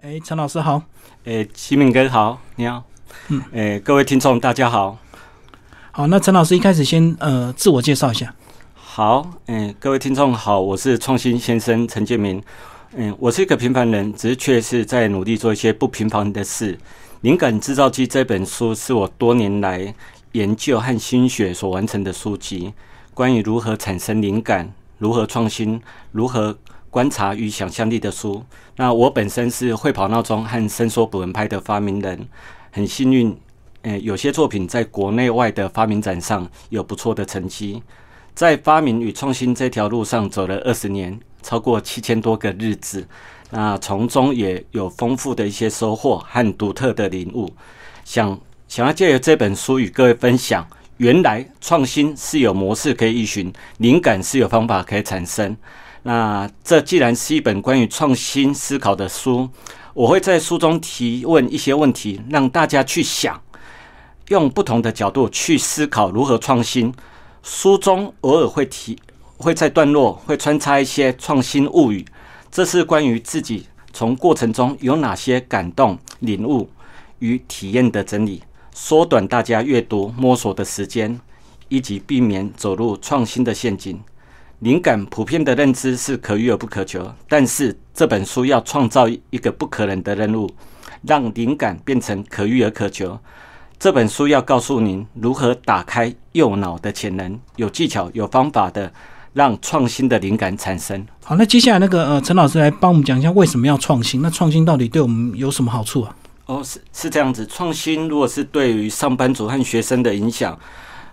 哎，陈老师好。哎，齐敏哥好，你好。嗯，哎，各位听众大家好。好，那陈老师一开始先呃自我介绍一下。好，嗯，各位听众好，我是创新先生陈建明。嗯，我是一个平凡人，只是却是在努力做一些不平凡的事。灵感制造机这本书是我多年来研究和心血所完成的书籍，关于如何产生灵感、如何创新、如何。观察与想象力的书。那我本身是会跑闹钟和伸缩捕蚊拍的发明人，很幸运，诶，有些作品在国内外的发明展上有不错的成绩。在发明与创新这条路上走了二十年，超过七千多个日子。那从中也有丰富的一些收获和独特的领悟。想想要借由这本书与各位分享，原来创新是有模式可以依循，灵感是有方法可以产生。那这既然是一本关于创新思考的书，我会在书中提问一些问题，让大家去想，用不同的角度去思考如何创新。书中偶尔会提，会在段落会穿插一些创新物语，这是关于自己从过程中有哪些感动、领悟与体验的整理，缩短大家阅读摸索的时间，以及避免走入创新的陷阱。灵感普遍的认知是可遇而不可求，但是这本书要创造一个不可能的任务，让灵感变成可遇而可求。这本书要告诉您如何打开右脑的潜能，有技巧、有方法的让创新的灵感产生。好，那接下来那个呃，陈老师来帮我们讲一下为什么要创新？那创新到底对我们有什么好处啊？哦，是是这样子。创新如果是对于上班族和学生的影响，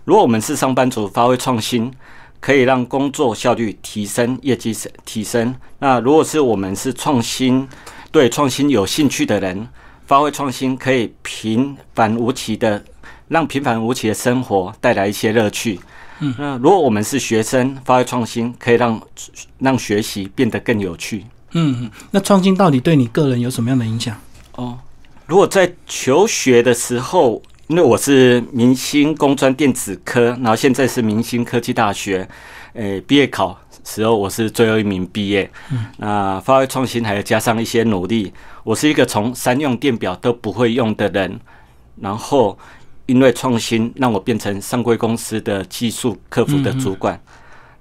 如果我们是上班族，发挥创新。可以让工作效率提升，业绩提升。那如果是我们是创新，对创新有兴趣的人，发挥创新可以平凡无奇的，让平凡无奇的生活带来一些乐趣。嗯，那如果我们是学生，发挥创新可以让让学习变得更有趣。嗯，那创新到底对你个人有什么样的影响？哦，如果在求学的时候。因为我是明星工专电子科，然后现在是明星科技大学，诶，毕业考时候我是最后一名毕业。嗯，那发挥创新还要加上一些努力。我是一个从三用电表都不会用的人，然后因为创新让我变成上柜公司的技术客服的主管。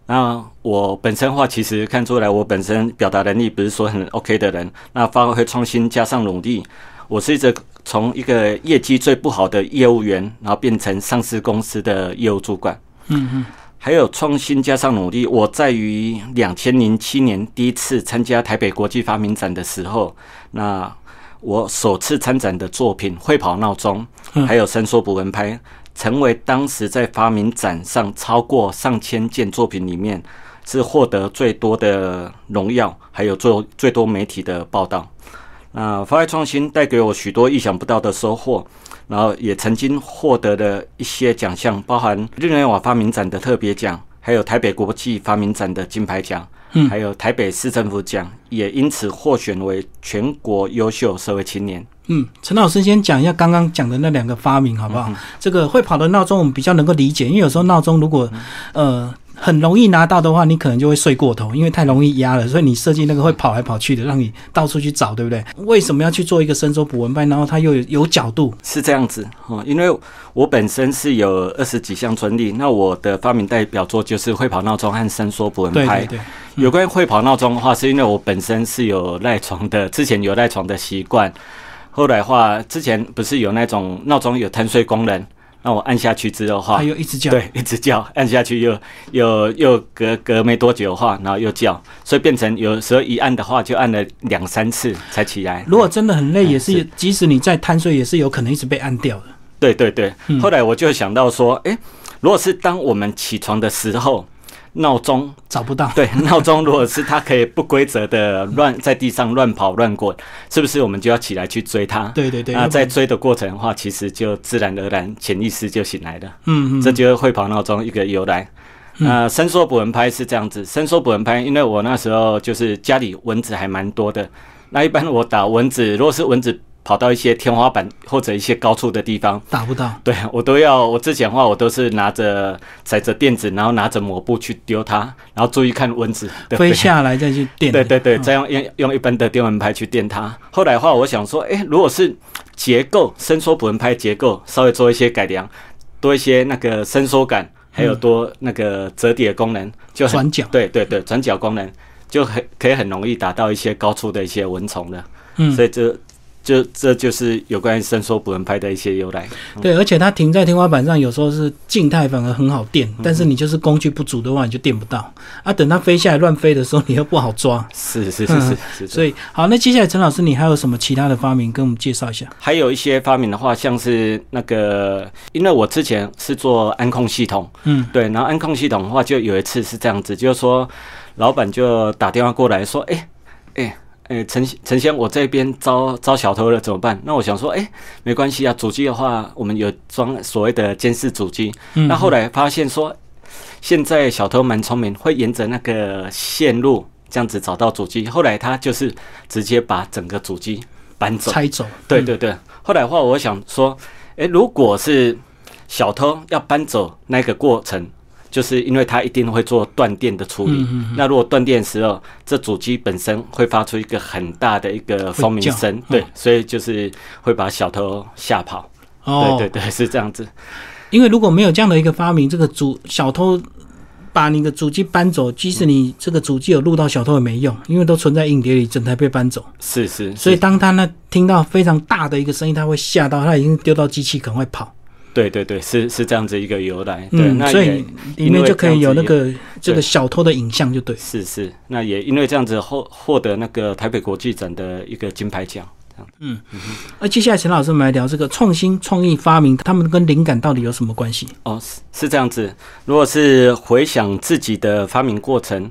那我本身话其实看出来，我本身表达能力不是说很 OK 的人。那发挥创新加上努力，我是一直。从一个业绩最不好的业务员，然后变成上市公司的业务主管。嗯嗯，还有创新加上努力。我在于两千零七年第一次参加台北国际发明展的时候，那我首次参展的作品会跑闹钟，还有伸缩捕蚊拍，成为当时在发明展上超过上千件作品里面是获得最多的荣耀，还有最最多媒体的报道。那发挥创新带给我许多意想不到的收获，然后也曾经获得了一些奖项，包含日内瓦发明展的特别奖，还有台北国际发明展的金牌奖，嗯，还有台北市政府奖，也因此获选为全国优秀社会青年。嗯，陈老师先讲一下刚刚讲的那两个发明好不好？这个会跑的闹钟我们比较能够理解，因为有时候闹钟如果呃。很容易拿到的话，你可能就会睡过头，因为太容易压了。所以你设计那个会跑来跑去的，让你到处去找，对不对？为什么要去做一个伸缩捕蚊拍？然后它又有有角度？是这样子哦，因为我本身是有二十几项专利，那我的发明代表作就是会跑闹钟和伸缩捕蚊拍。对对。有关于会跑闹钟的话，是因为我本身是有赖床的，之前有赖床的习惯。后来话，之前不是有那种闹钟有贪睡功能。那我按下去之后话，它又一直叫，对，一直叫，按下去又又又隔隔没多久的话，然后又叫，所以变成有时候一按的话就按了两三次才起来。如果真的很累，也是即使你再贪睡，也是有可能一直被按掉的。对对对，后来我就想到说，哎，如果是当我们起床的时候。闹钟找不到，对，闹钟如果是它可以不规则的乱在地上乱跑乱滚，是不是我们就要起来去追它？对对对。那在追的过程的话，其实就自然而然潜意识就醒来了。嗯嗯。这就是会跑闹钟一个由来。那伸缩捕蚊拍是这样子，伸缩捕蚊拍，因为我那时候就是家里蚊子还蛮多的。那一般我打蚊子，如果是蚊子跑到一些天花板或者一些高处的地方，打不到。对我都要，我之前的话我都是拿着踩着垫子，然后拿着抹布去丢它，然后注意看蚊子飞下来再去垫。对对对，再用用用一般的电蚊拍去电它。后来的话，我想说，哎，如果是结构伸缩捕蚊拍结构稍微做一些改良，多一些那个伸缩感，还有多那个折叠功能，就转角。对对对，转角功能就很可以很容易打到一些高处的一些蚊虫的。嗯，所以这。就这就是有关于伸缩捕蚊拍的一些由来。对，而且它停在天花板上，有时候是静态反而很好垫，但是你就是工具不足的话，你就垫不到。啊，等它飞下来乱飞的时候，你又不好抓。是是是是。所以好，那接下来陈老师，你还有什么其他的发明跟我们介绍一下？还有一些发明的话，像是那个，因为我之前是做安控系统，嗯，对，然后安控系统的话，就有一次是这样子，就是说老板就打电话过来说，哎哎。哎，陈陈先，我这边招招小偷了，怎么办？那我想说，哎，没关系啊，主机的话，我们有装所谓的监视主机。那后来发现说，现在小偷蛮聪明，会沿着那个线路这样子找到主机。后来他就是直接把整个主机搬走，拆走。对对对。后来的话，我想说，哎，如果是小偷要搬走那个过程。就是因为它一定会做断电的处理，那如果断电的时候，这主机本身会发出一个很大的一个蜂鸣声，对，所以就是会把小偷吓跑。哦，对对对，是这样子。因为如果没有这样的一个发明，这个主小偷把你的主机搬走，即使你这个主机有录到小偷也没用，因为都存在硬碟里，整台被搬走。是是，所以当他那听到非常大的一个声音，他会吓到，他已经丢到机器，赶快跑。对对对，是是这样子一个由来。嗯，所以里面就可以有那个这个小偷的影像，就对。是是，那也因为这样子获获得那个台北国际展的一个金牌奖。嗯嗯。那接下来陈老师，我们来聊这个创新创意发明，他们跟灵感到底有什么关系？哦，是是这样子。如果是回想自己的发明过程。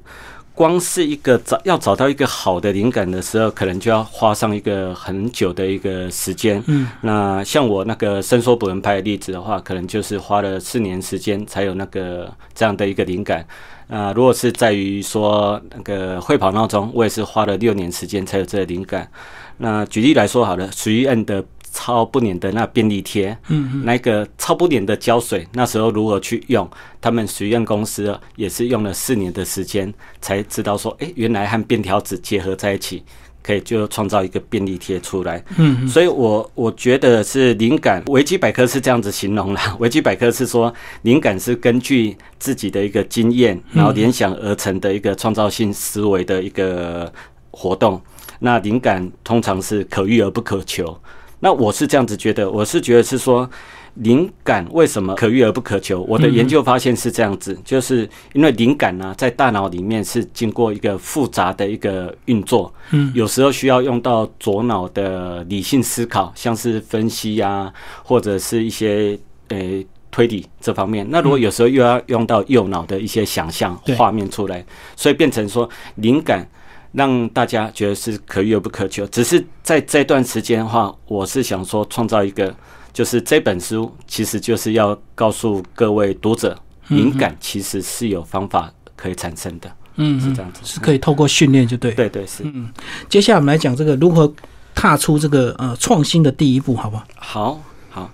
光是一个找要找到一个好的灵感的时候，可能就要花上一个很久的一个时间。嗯，那像我那个伸缩捕蚊拍的例子的话，可能就是花了四年时间才有那个这样的一个灵感。啊，如果是在于说那个会跑闹钟，我也是花了六年时间才有这个灵感。那举例来说好了，随恩的。超不粘的那便利贴，嗯，那个超不粘的胶水，那时候如何去用？他们实验公司也是用了四年的时间，才知道说，哎，原来和便条纸结合在一起，可以就创造一个便利贴出来。嗯，所以我我觉得是灵感。维基百科是这样子形容啦，维基百科是说，灵感是根据自己的一个经验，然后联想而成的一个创造性思维的一个活动。那灵感通常是可遇而不可求。那我是这样子觉得，我是觉得是说，灵感为什么可遇而不可求？我的研究发现是这样子，就是因为灵感呢，在大脑里面是经过一个复杂的一个运作，嗯，有时候需要用到左脑的理性思考，像是分析呀，或者是一些呃推理这方面。那如果有时候又要用到右脑的一些想象画面出来，所以变成说灵感。让大家觉得是可遇而不可求，只是在这段时间的话，我是想说创造一个，就是这本书其实就是要告诉各位读者，灵感其实是有方法可以产生的，嗯，是这样子，是可以透过训练就对，对对是。嗯，接下来我们来讲这个如何踏出这个呃创新的第一步，好不好？好，好。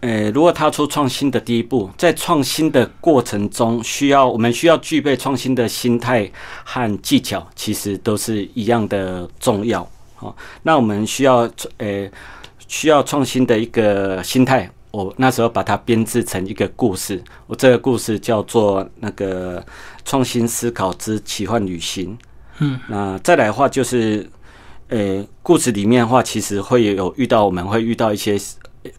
呃，如果踏出创新的第一步，在创新的过程中，需要我们需要具备创新的心态和技巧，其实都是一样的重要。好，那我们需要呃需要创新的一个心态。我那时候把它编制成一个故事，我这个故事叫做那个创新思考之奇幻旅行。嗯，那再来的话就是，呃，故事里面的话，其实会有遇到我们会遇到一些。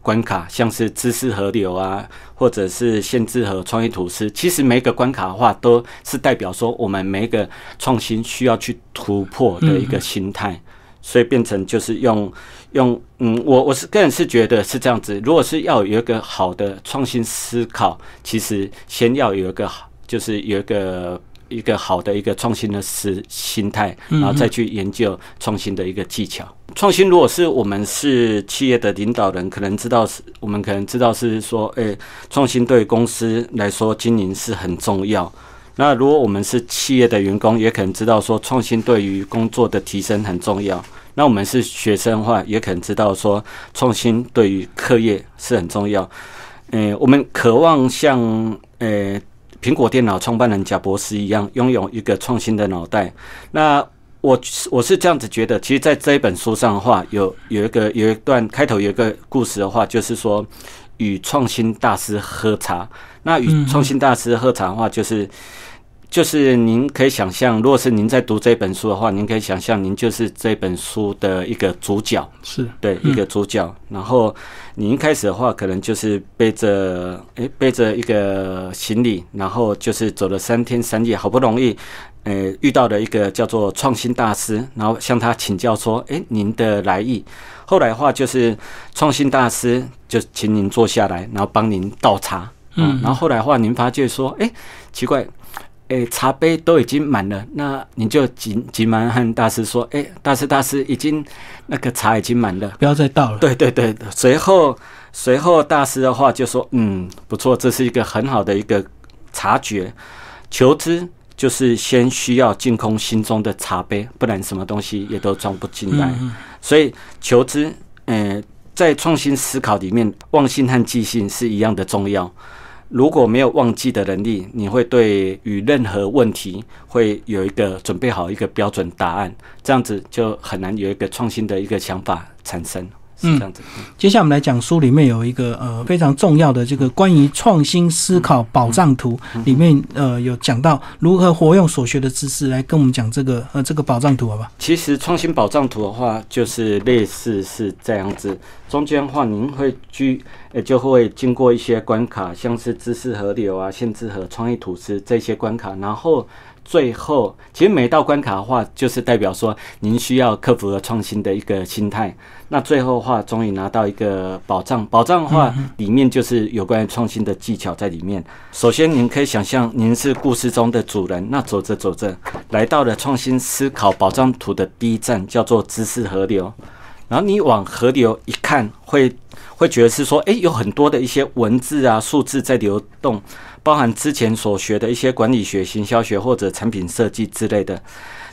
关卡像是知识河流啊，或者是限制和创意吐司，其实每一个关卡的话，都是代表说我们每一个创新需要去突破的一个心态，所以变成就是用用嗯，我我是个人是觉得是这样子。如果是要有一个好的创新思考，其实先要有一个好，就是有一个。一个好的一个创新的思心态，然后再去研究创新的一个技巧。创新如果是我们是企业的领导人，可能知道是，我们可能知道是说，诶，创新对公司来说经营是很重要。那如果我们是企业的员工，也可能知道说，创新对于工作的提升很重要。那我们是学生的话，也可能知道说创新对于课业是很重要。呃，我们渴望像呃苹果电脑创办人贾博士一样，拥有一个创新的脑袋。那我我是这样子觉得，其实，在这一本书上的话，有有一个有一段开头有一个故事的话，就是说与创新大师喝茶。那与创新大师喝茶的话，就是就是您可以想象，如果是您在读这本书的话，您可以想象，您就是这本书的一个主角，是对一个主角。然后你一开始的话，可能就是背着诶背着一个行李，然后就是走了三天三夜，好不容易。呃，遇到了一个叫做创新大师，然后向他请教说：“哎，您的来意。”后来的话，就是创新大师就请您坐下来，然后帮您倒茶。嗯，然后后来的话，您发觉说：“哎，奇怪，哎，茶杯都已经满了。”那你就急急忙和大师说：“哎，大师大师，已经那个茶已经满了，不要再倒了。”对对对。随后随后大师的话就说：“嗯，不错，这是一个很好的一个察觉，求知。”就是先需要净空心中的茶杯，不然什么东西也都装不进来。所以求知，呃，在创新思考里面，忘性和记性是一样的重要。如果没有忘记的能力，你会对于任何问题会有一个准备好一个标准答案，这样子就很难有一个创新的一个想法产生。嗯，这样子。接下来我们来讲书里面有一个呃非常重要的这个关于创新思考保障图，里面呃有讲到如何活用所学的知识来跟我们讲这个呃这个保障图，好吧？其实创新保障图的话，就是类似是这样子，中间的话您会居呃就会经过一些关卡，像是知识河流啊、限制和创意吐司这些关卡，然后。最后，其实每道关卡的话，就是代表说您需要克服和创新的一个心态。那最后的话，终于拿到一个宝藏，宝藏的话里面就是有关于创新的技巧在里面。首先，您可以想象您是故事中的主人，那走着走着来到了创新思考宝藏图的第一站，叫做知识河流。然后你往河流一看，会会觉得是说，哎，有很多的一些文字啊、数字在流动。包含之前所学的一些管理学、行销学或者产品设计之类的，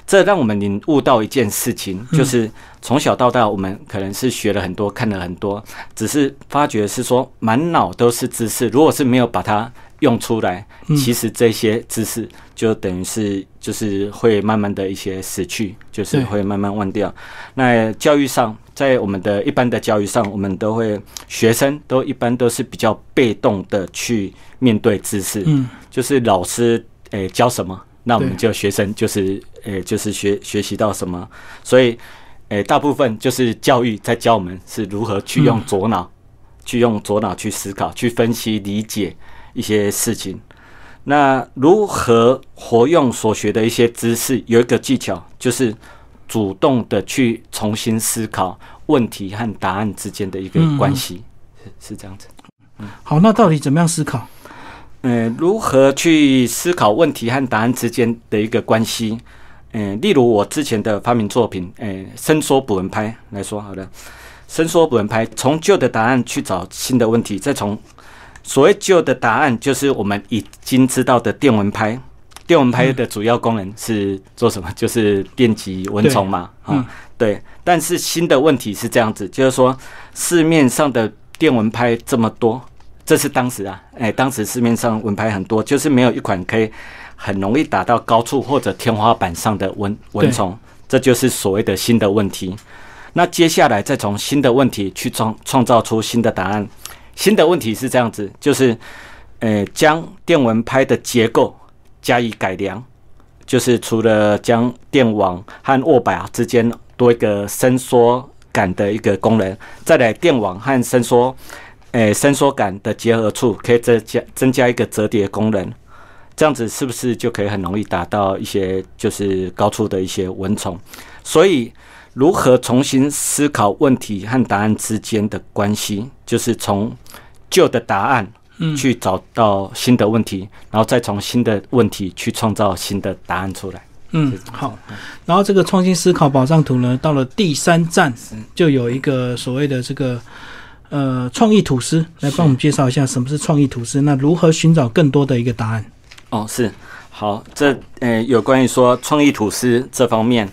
这让我们领悟到一件事情，就是从小到大，我们可能是学了很多、看了很多，只是发觉是说满脑都是知识，如果是没有把它用出来，其实这些知识就等于是就是会慢慢的一些死去，就是会慢慢忘掉。那教育上，在我们的一般的教育上，我们都会学生都一般都是比较被动的去。面对知识，嗯，就是老师诶教什么，那我们就学生就是诶就是学学习到什么，所以诶大部分就是教育在教我们是如何去用左脑，去用左脑去思考、去分析、理解一些事情。那如何活用所学的一些知识，有一个技巧，就是主动的去重新思考问题和答案之间的一个关系，是是这样子。嗯，好，那到底怎么样思考？嗯，如何去思考问题和答案之间的一个关系？嗯，例如我之前的发明作品，嗯，伸缩捕蚊拍来说，好的，伸缩捕蚊拍，从旧的答案去找新的问题，再从所谓旧的答案，就是我们已经知道的电蚊拍。电蚊拍的主要功能是做什么？就是电击蚊虫嘛，啊，对。但是新的问题是这样子，就是说市面上的电蚊拍这么多。这是当时啊，哎，当时市面上蚊拍很多，就是没有一款可以很容易打到高处或者天花板上的蚊蚊虫，这就是所谓的新的问题。那接下来再从新的问题去创创造出新的答案。新的问题是这样子，就是，呃，将电蚊拍的结构加以改良，就是除了将电网和握把之间多一个伸缩杆的一个功能，再来电网和伸缩。诶，伸缩杆的结合处可以增加增加一个折叠功能，这样子是不是就可以很容易达到一些就是高处的一些蚊虫？所以，如何重新思考问题和答案之间的关系，就是从旧的答案去找到新的问题，然后再从新的问题去创造新的答案出来。嗯，好。然后这个创新思考宝藏图呢，到了第三站就有一个所谓的这个。呃，创意吐司来帮我们介绍一下什么是创意吐司，那如何寻找更多的一个答案？哦，是好，这呃，有关于说创意吐司这方面，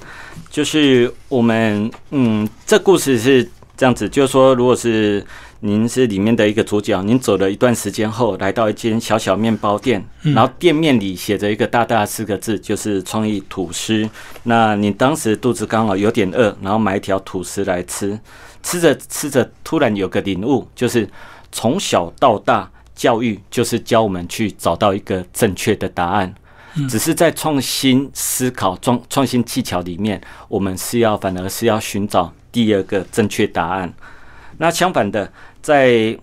就是我们嗯，这故事是这样子，就是说，如果是您是里面的一个主角，您走了一段时间后，来到一间小小面包店，然后店面里写着一个大大四个字，就是创意吐司。那你当时肚子刚好有点饿，然后买一条吐司来吃，吃着吃着，突然有个领悟，就是从小到大，教育就是教我们去找到一个正确的答案。只是在创新思考、创创新技巧里面，我们是要反而是要寻找第二个正确答案。那相反的，在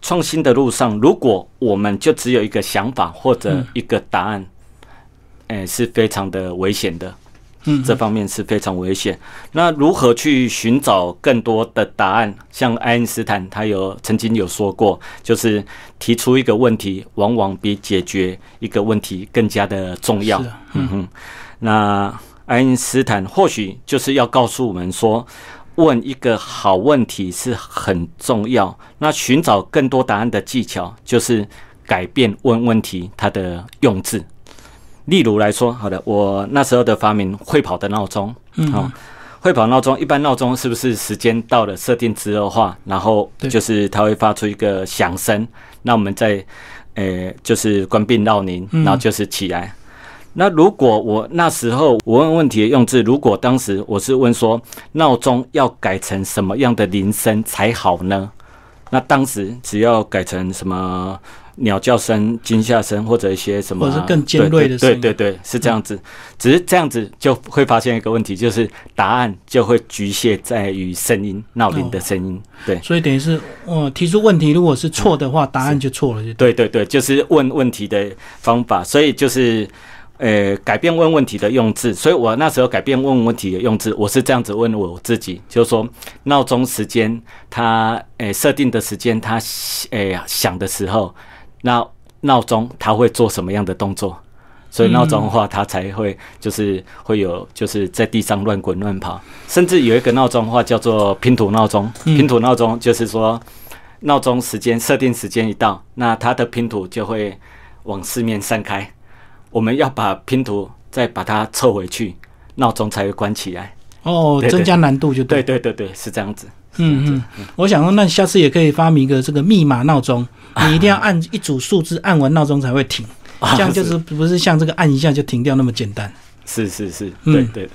创新的路上，如果我们就只有一个想法或者一个答案，哎，是非常的危险的。嗯，这方面是非常危险。那如何去寻找更多的答案？像爱因斯坦，他有曾经有说过，就是提出一个问题，往往比解决一个问题更加的重要。嗯哼，那爱因斯坦或许就是要告诉我们说，问一个好问题是很重要。那寻找更多答案的技巧，就是改变问问题它的用字。例如来说，好的，我那时候的发明会跑的闹钟，嗯好，会跑闹钟，一般闹钟是不是时间到了设定之后话，然后就是它会发出一个响声，那我们再，呃，就是关闭闹铃，然后就是起来。那如果我那时候我问问题的用字，如果当时我是问说闹钟要改成什么样的铃声才好呢？那当时只要改成什么？鸟叫声、惊吓声，或者一些什么，或者是更尖锐的声音，对对对，是这样子。只是这样子就会发现一个问题，就是答案就会局限在于声音、闹铃的声音。对，所以等于是，哦，提出问题如果是错的话，答案就错了。就对对对，就是问问题的方法。所以就是，呃，改变问问题的用字。所以我那时候改变问问题的用字，我是这样子问我自己，就是说，闹钟时间它，诶，设定的时间它，诶，响的时候。那闹钟它会做什么样的动作？所以闹钟的话，它才会就是会有就是在地上乱滚乱跑，甚至有一个闹钟的话叫做拼图闹钟。拼图闹钟就是说，闹钟时间设定时间一到，那它的拼图就会往四面散开。我们要把拼图再把它凑回去，闹钟才会关起来。哦，增加难度就对对对对，是这样子。嗯嗯，我想说，那下次也可以发明一个这个密码闹钟，你一定要按一组数字，按完闹钟才会停，这样就是不是像这个按一下就停掉那么简单。是是是，对对对。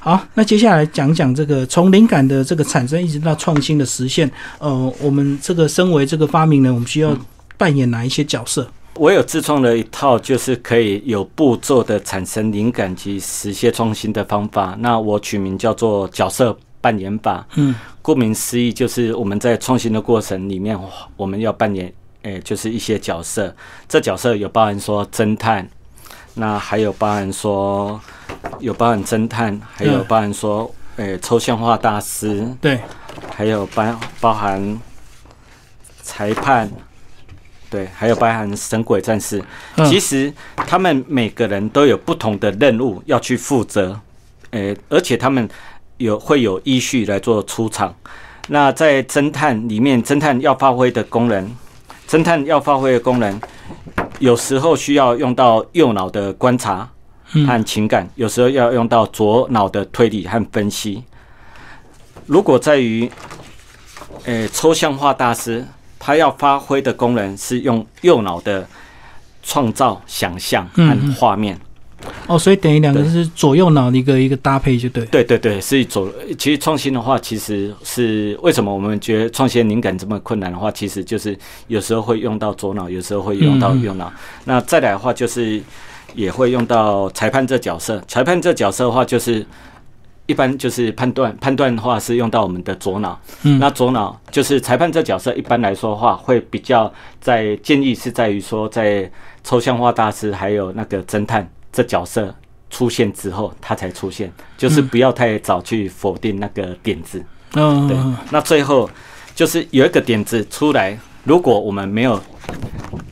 好，那接下来讲讲这个从灵感的这个产生一直到创新的实现，呃，我们这个身为这个发明人，我们需要扮演哪一些角色？我有自创了一套，就是可以有步骤的产生灵感及实现创新的方法。那我取名叫做角色。扮演法，嗯，顾名思义，就是我们在创新的过程里面，我们要扮演，诶，就是一些角色。这角色有包含说侦探，那还有包含说有包含侦探，还有包含说，诶，抽象化大师，对，还有包包含裁判，对，还有包含神鬼战士。其实他们每个人都有不同的任务要去负责，诶，而且他们。有会有依序来做出场。那在侦探里面，侦探要发挥的功能，侦探要发挥的功能，有时候需要用到右脑的观察和情感，有时候要用到左脑的推理和分析。如果在于，诶，抽象化大师，他要发挥的功能是用右脑的创造想象和画面。哦，所以等于两个是左右脑的一个一个搭配，就对。对对对，是左。其实创新的话，其实是为什么我们觉得创新灵感这么困难的话，其实就是有时候会用到左脑，有时候会用到右脑。那再来的话，就是也会用到裁判这角色。裁判这角色的话，就是一般就是判断判断的话是用到我们的左脑。嗯。那左脑就是裁判这角色，一般来说的话会比较在建议是在于说，在抽象化大师还有那个侦探。这角色出现之后，他才出现，就是不要太早去否定那个点子。嗯，对。那最后就是有一个点子出来，如果我们没有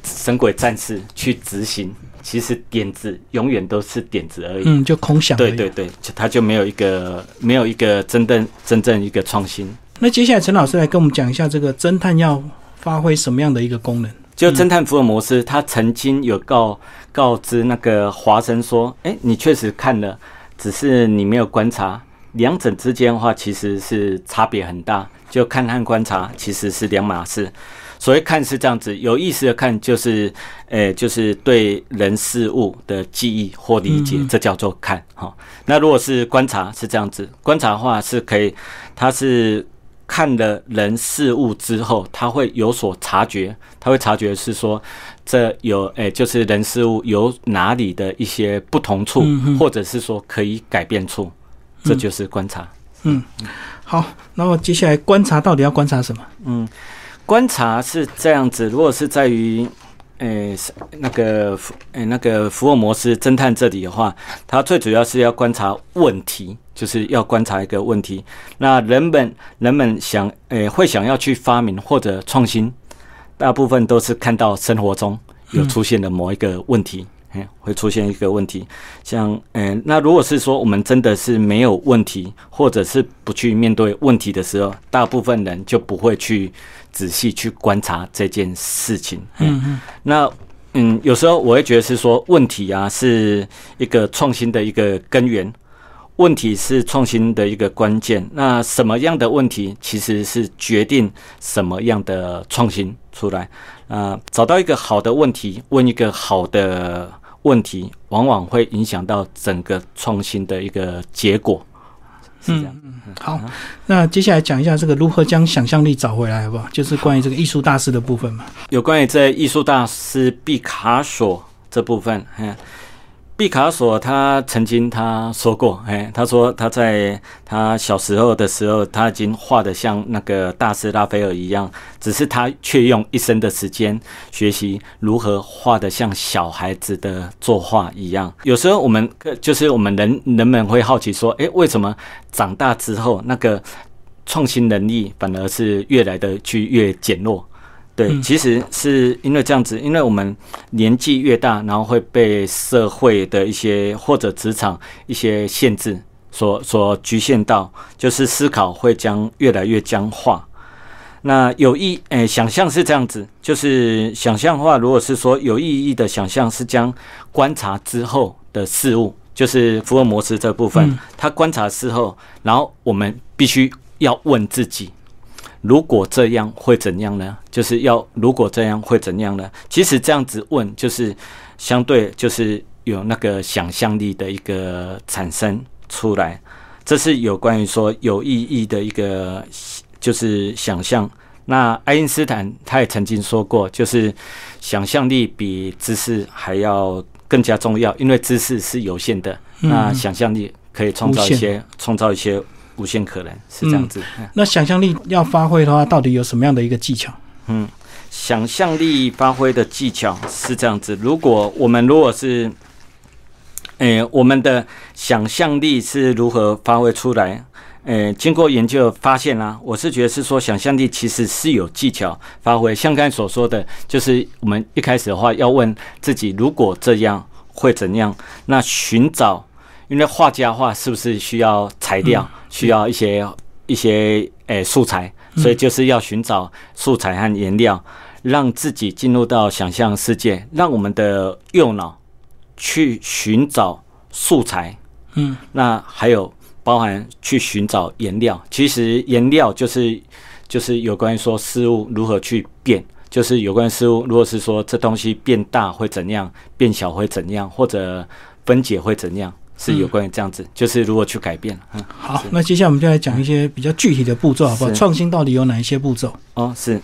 神鬼战士去执行，其实点子永远都是点子而已。嗯，就空想。对对对，就他就没有一个没有一个真正真正一个创新。那接下来陈老师来跟我们讲一下，这个侦探要发挥什么样的一个功能？就侦探福尔摩斯，他曾经有告告知那个华生说：“哎，你确实看了，只是你没有观察。两者之间的话，其实是差别很大。就看和观察其实是两码事。所谓看是这样子，有意识的看就是，诶，就是对人事物的记忆或理解，这叫做看。哈，那如果是观察是这样子，观察的话是可以，它是。”看了人事物之后，他会有所察觉，他会察觉是说，这有诶，就是人事物有哪里的一些不同处，或者是说可以改变处，这就是观察。嗯，好，那么接下来观察到底要观察什么？嗯，观察是这样子，如果是在于。诶，那个福诶，那个福尔摩斯侦探这里的话，他最主要是要观察问题，就是要观察一个问题。那人们人们想诶，会想要去发明或者创新，大部分都是看到生活中有出现的某一个问题，诶，会出现一个问题。像嗯，那如果是说我们真的是没有问题，或者是不去面对问题的时候，大部分人就不会去。仔细去观察这件事情，嗯嗯，那嗯，有时候我会觉得是说问题啊，是一个创新的一个根源，问题是创新的一个关键。那什么样的问题，其实是决定什么样的创新出来。啊，找到一个好的问题，问一个好的问题，往往会影响到整个创新的一个结果。是这样嗯，好，那接下来讲一下这个如何将想象力找回来，好不好？就是关于这个艺术大师的部分嘛。有关于这艺术大师毕卡索这部分，嗯。毕卡索他曾经他说过，哎，他说他在他小时候的时候，他已经画的像那个大师拉斐尔一样，只是他却用一生的时间学习如何画的像小孩子的作画一样。有时候我们就是我们人人们会好奇说，哎，为什么长大之后那个创新能力反而是越来的去越减弱？对，其实是因为这样子，因为我们年纪越大，然后会被社会的一些或者职场一些限制所所局限到，就是思考会将越来越僵化。那有意诶，想象是这样子，就是想象的话，如果是说有意义的想象，是将观察之后的事物，就是福尔摩斯这部分，他观察之后，然后我们必须要问自己。如果这样会怎样呢？就是要如果这样会怎样呢？其实这样子问，就是相对就是有那个想象力的一个产生出来。这是有关于说有意义的一个就是想象。那爱因斯坦他也曾经说过，就是想象力比知识还要更加重要，因为知识是有限的，那想象力可以创造一些创造一些。无限可能是这样子。那想象力要发挥的话，到底有什么样的一个技巧？嗯，想象力发挥的技巧是这样子。如果我们如果是，诶，我们的想象力是如何发挥出来？诶，经过研究发现啦，我是觉得是说，想象力其实是有技巧发挥。像刚才所说的，就是我们一开始的话要问自己，如果这样会怎样？那寻找。因为画家画是不是需要材料，需要一些一些诶素材，所以就是要寻找素材和颜料，让自己进入到想象世界，让我们的右脑去寻找素材。嗯，那还有包含去寻找颜料。其实颜料就是就是有关于说事物如何去变，就是有关事物如果是说这东西变大会怎样，变小会怎样，或者分解会怎样。是有关于这样子，就是如何去改变。嗯，好，那接下来我们就来讲一些比较具体的步骤，好不好？创新到底有哪一些步骤？哦，是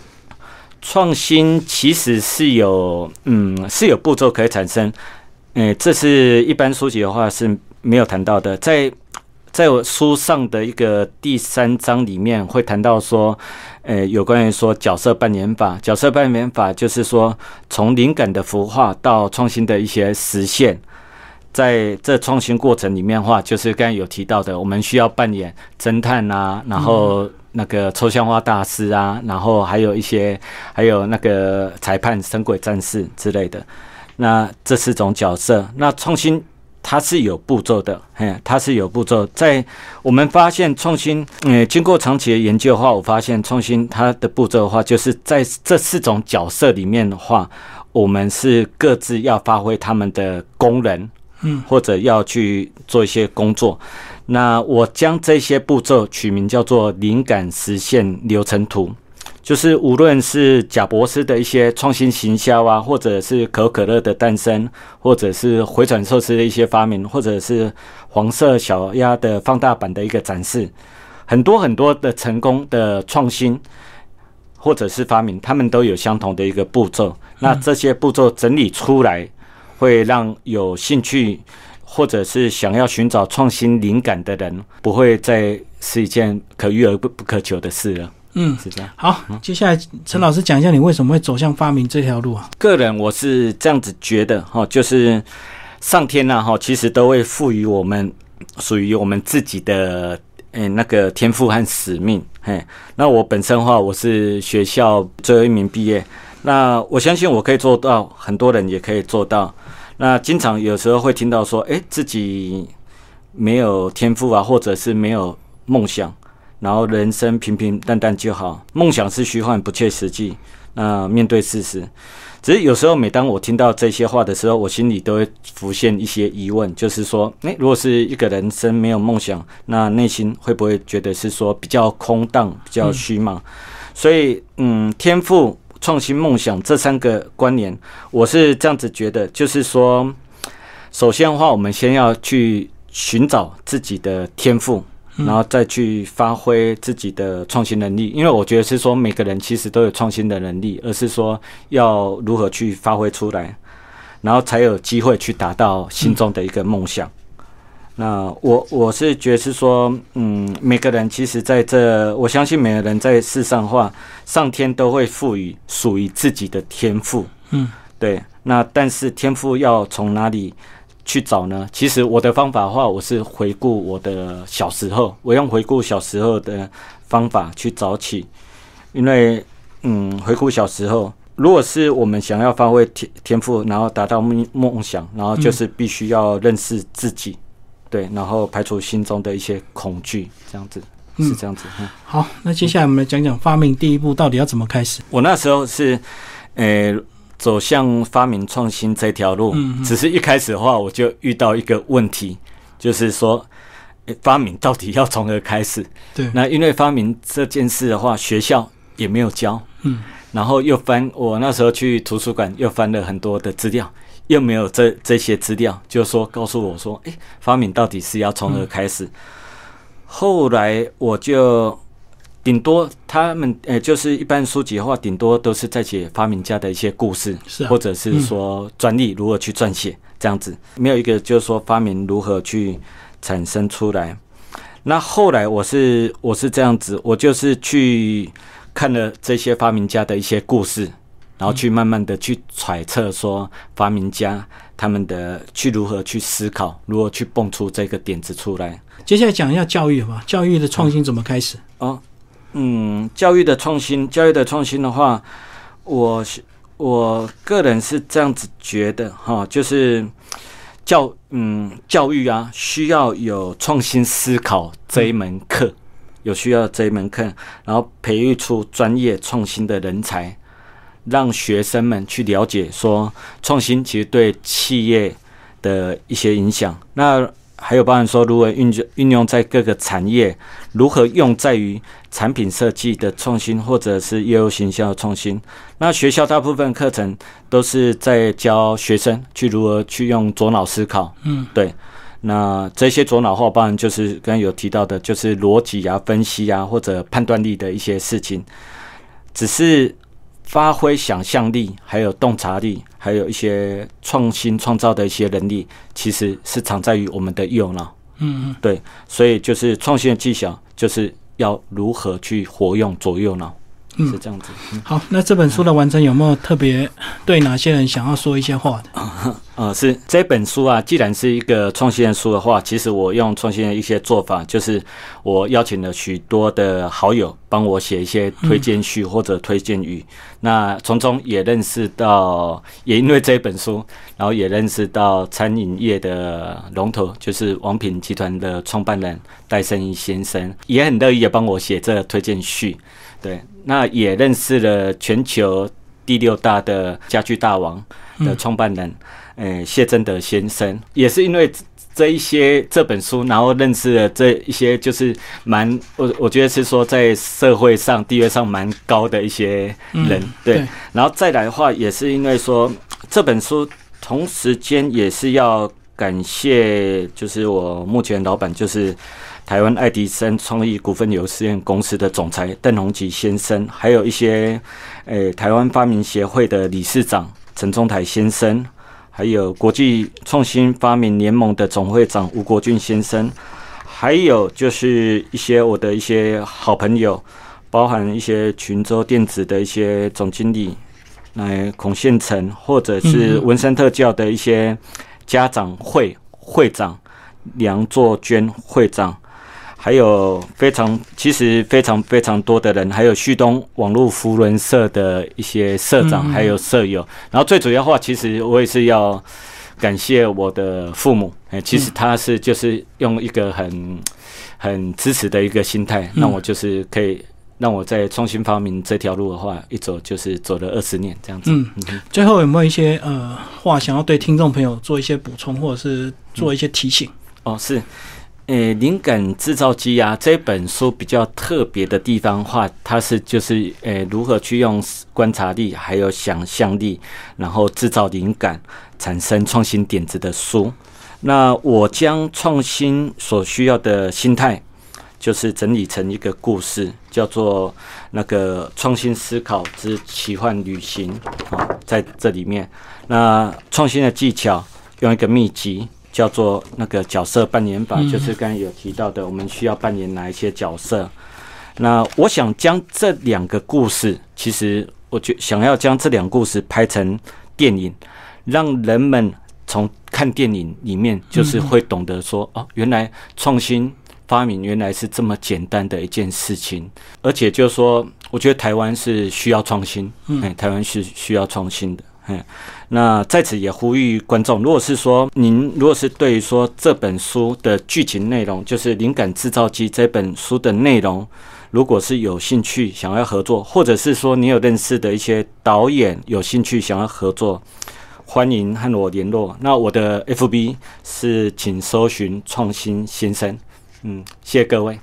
创新其实是有，嗯，是有步骤可以产生。诶，这是一般书籍的话是没有谈到的。在在我书上的一个第三章里面会谈到说，诶，有关于说角色扮演法。角色扮演法就是说，从灵感的孵化到创新的一些实现。在这创新过程里面的话，就是刚才有提到的，我们需要扮演侦探啊，然后那个抽象化大师啊，然后还有一些还有那个裁判、神鬼战士之类的。那这四种角色，那创新它是有步骤的，嘿，它是有步骤。在我们发现创新，嗯，经过长期的研究的话，我发现创新它的步骤的话，就是在这四种角色里面的话，我们是各自要发挥他们的功能，嗯，或者要去做一些工作。那我将这些步骤取名叫做灵感实现流程图。就是无论是贾博士的一些创新行销啊，或者是可口可乐的诞生，或者是回转寿司的一些发明，或者是黄色小鸭的放大版的一个展示，很多很多的成功的创新或者是发明，他们都有相同的一个步骤。那这些步骤整理出来，会让有兴趣或者是想要寻找创新灵感的人，不会再是一件可遇而不不可求的事了。嗯，是这样。好，接下来陈老师讲一下你为什么会走向发明这条路啊？个人我是这样子觉得哈，就是上天呐哈，其实都会赋予我们属于我们自己的诶那个天赋和使命。嘿，那我本身的话，我是学校最后一名毕业，那我相信我可以做到，很多人也可以做到。那经常有时候会听到说，哎，自己没有天赋啊，或者是没有梦想。然后人生平平淡淡就好，梦想是虚幻不切实际。那面对事实，只是有时候每当我听到这些话的时候，我心里都会浮现一些疑问，就是说，诶，如果是一个人生没有梦想，那内心会不会觉得是说比较空荡、比较虚嘛？所以，嗯，天赋、创新、梦想这三个关联，我是这样子觉得，就是说，首先的话，我们先要去寻找自己的天赋。然后再去发挥自己的创新能力，因为我觉得是说每个人其实都有创新的能力，而是说要如何去发挥出来，然后才有机会去达到心中的一个梦想。那我我是觉得是说，嗯，每个人其实在这，我相信每个人在世上话，上天都会赋予属于自己的天赋。嗯，对。那但是天赋要从哪里？去找呢？其实我的方法的话，我是回顾我的小时候，我用回顾小时候的方法去找起。因为，嗯，回顾小时候，如果是我们想要发挥天天赋，然后达到梦梦想，然后就是必须要认识自己，对，然后排除心中的一些恐惧，这样子是这样子。好，那接下来我们来讲讲发明第一步到底要怎么开始。我那时候是，呃。走向发明创新这条路，只是一开始的话，我就遇到一个问题，就是说，发明到底要从何开始？对，那因为发明这件事的话，学校也没有教，嗯，然后又翻，我那时候去图书馆又翻了很多的资料，又没有这这些资料，就说告诉我说，哎，发明到底是要从何开始？后来我就。顶多他们呃，就是一般书籍的话，顶多都是在写发明家的一些故事，或者是说专利如何去撰写这样子，没有一个就是说发明如何去产生出来。那后来我是我是这样子，我就是去看了这些发明家的一些故事，然后去慢慢的去揣测说发明家他们的去如何去思考，如何去蹦出这个点子出来。接下来讲一下教育吧，教育的创新怎么开始？哦。嗯，教育的创新，教育的创新的话，我是我个人是这样子觉得哈，就是教嗯教育啊，需要有创新思考这一门课，有需要这一门课，然后培育出专业创新的人才，让学生们去了解说创新其实对企业的一些影响。那还有包含说，如何运用运用在各个产业，如何用在于产品设计的创新，或者是业务形象的创新。那学校大部分课程都是在教学生去如何去用左脑思考。嗯，对。那这些左脑话，包含就是刚刚有提到的，就是逻辑啊、分析啊，或者判断力的一些事情，只是。发挥想象力，还有洞察力，还有一些创新创造的一些能力，其实是藏在于我们的右脑。嗯嗯，对，所以就是创新的技巧，就是要如何去活用左右脑，是这样子。好，那这本书的完成有没有特别对哪些人想要说一些话的？呃，是这本书啊，既然是一个创新的书的话，其实我用创新的一些做法，就是我邀请了许多的好友帮我写一些推荐序或者推荐语，那从中也认识到，也因为这本书，然后也认识到餐饮业的龙头，就是王品集团的创办人戴胜义先生，也很乐意也帮我写这推荐序。对，那也认识了全球第六大的家具大王的创办人。诶，谢真德先生也是因为这一些这本书，然后认识了这一些就是蛮我我觉得是说在社会上地位上蛮高的一些人，对。然后再来的话，也是因为说这本书同时间也是要感谢，就是我目前老板就是台湾爱迪生创意股份有限公司的总裁邓宏吉先生，还有一些诶台湾发明协会的理事长陈忠台先生。还有国际创新发明联盟的总会长吴国俊先生，还有就是一些我的一些好朋友，包含一些群州电子的一些总经理，来孔宪成，或者是文山特教的一些家长会会长梁作娟会长。还有非常，其实非常非常多的人，还有旭东网络福伦社的一些社长，还有社友。然后最主要话，其实我也是要感谢我的父母。哎，其实他是就是用一个很很支持的一个心态，让我就是可以让我在创新发明这条路的话，一走就是走了二十年这样子。嗯，最后有没有一些呃话想要对听众朋友做一些补充，或者是做一些提醒？哦，是。诶，灵感制造机啊，这本书比较特别的地方话，它是就是诶，如何去用观察力还有想象力，然后制造灵感，产生创新点子的书。那我将创新所需要的心态，就是整理成一个故事，叫做那个创新思考之奇幻旅行啊，在这里面，那创新的技巧用一个秘籍。叫做那个角色扮演法，就是刚才有提到的，我们需要扮演哪一些角色？那我想将这两个故事，其实我觉想要将这两个故事拍成电影，让人们从看电影里面，就是会懂得说，哦，原来创新发明原来是这么简单的一件事情，而且就是说，我觉得台湾是需要创新，嗯，台湾是需要创新的。嗯，那在此也呼吁观众，如果是说您如果是对于说这本书的剧情内容，就是《灵感制造机》这本书的内容，如果是有兴趣想要合作，或者是说你有认识的一些导演有兴趣想要合作，欢迎和我联络。那我的 FB 是请搜寻创新先生。嗯，谢谢各位。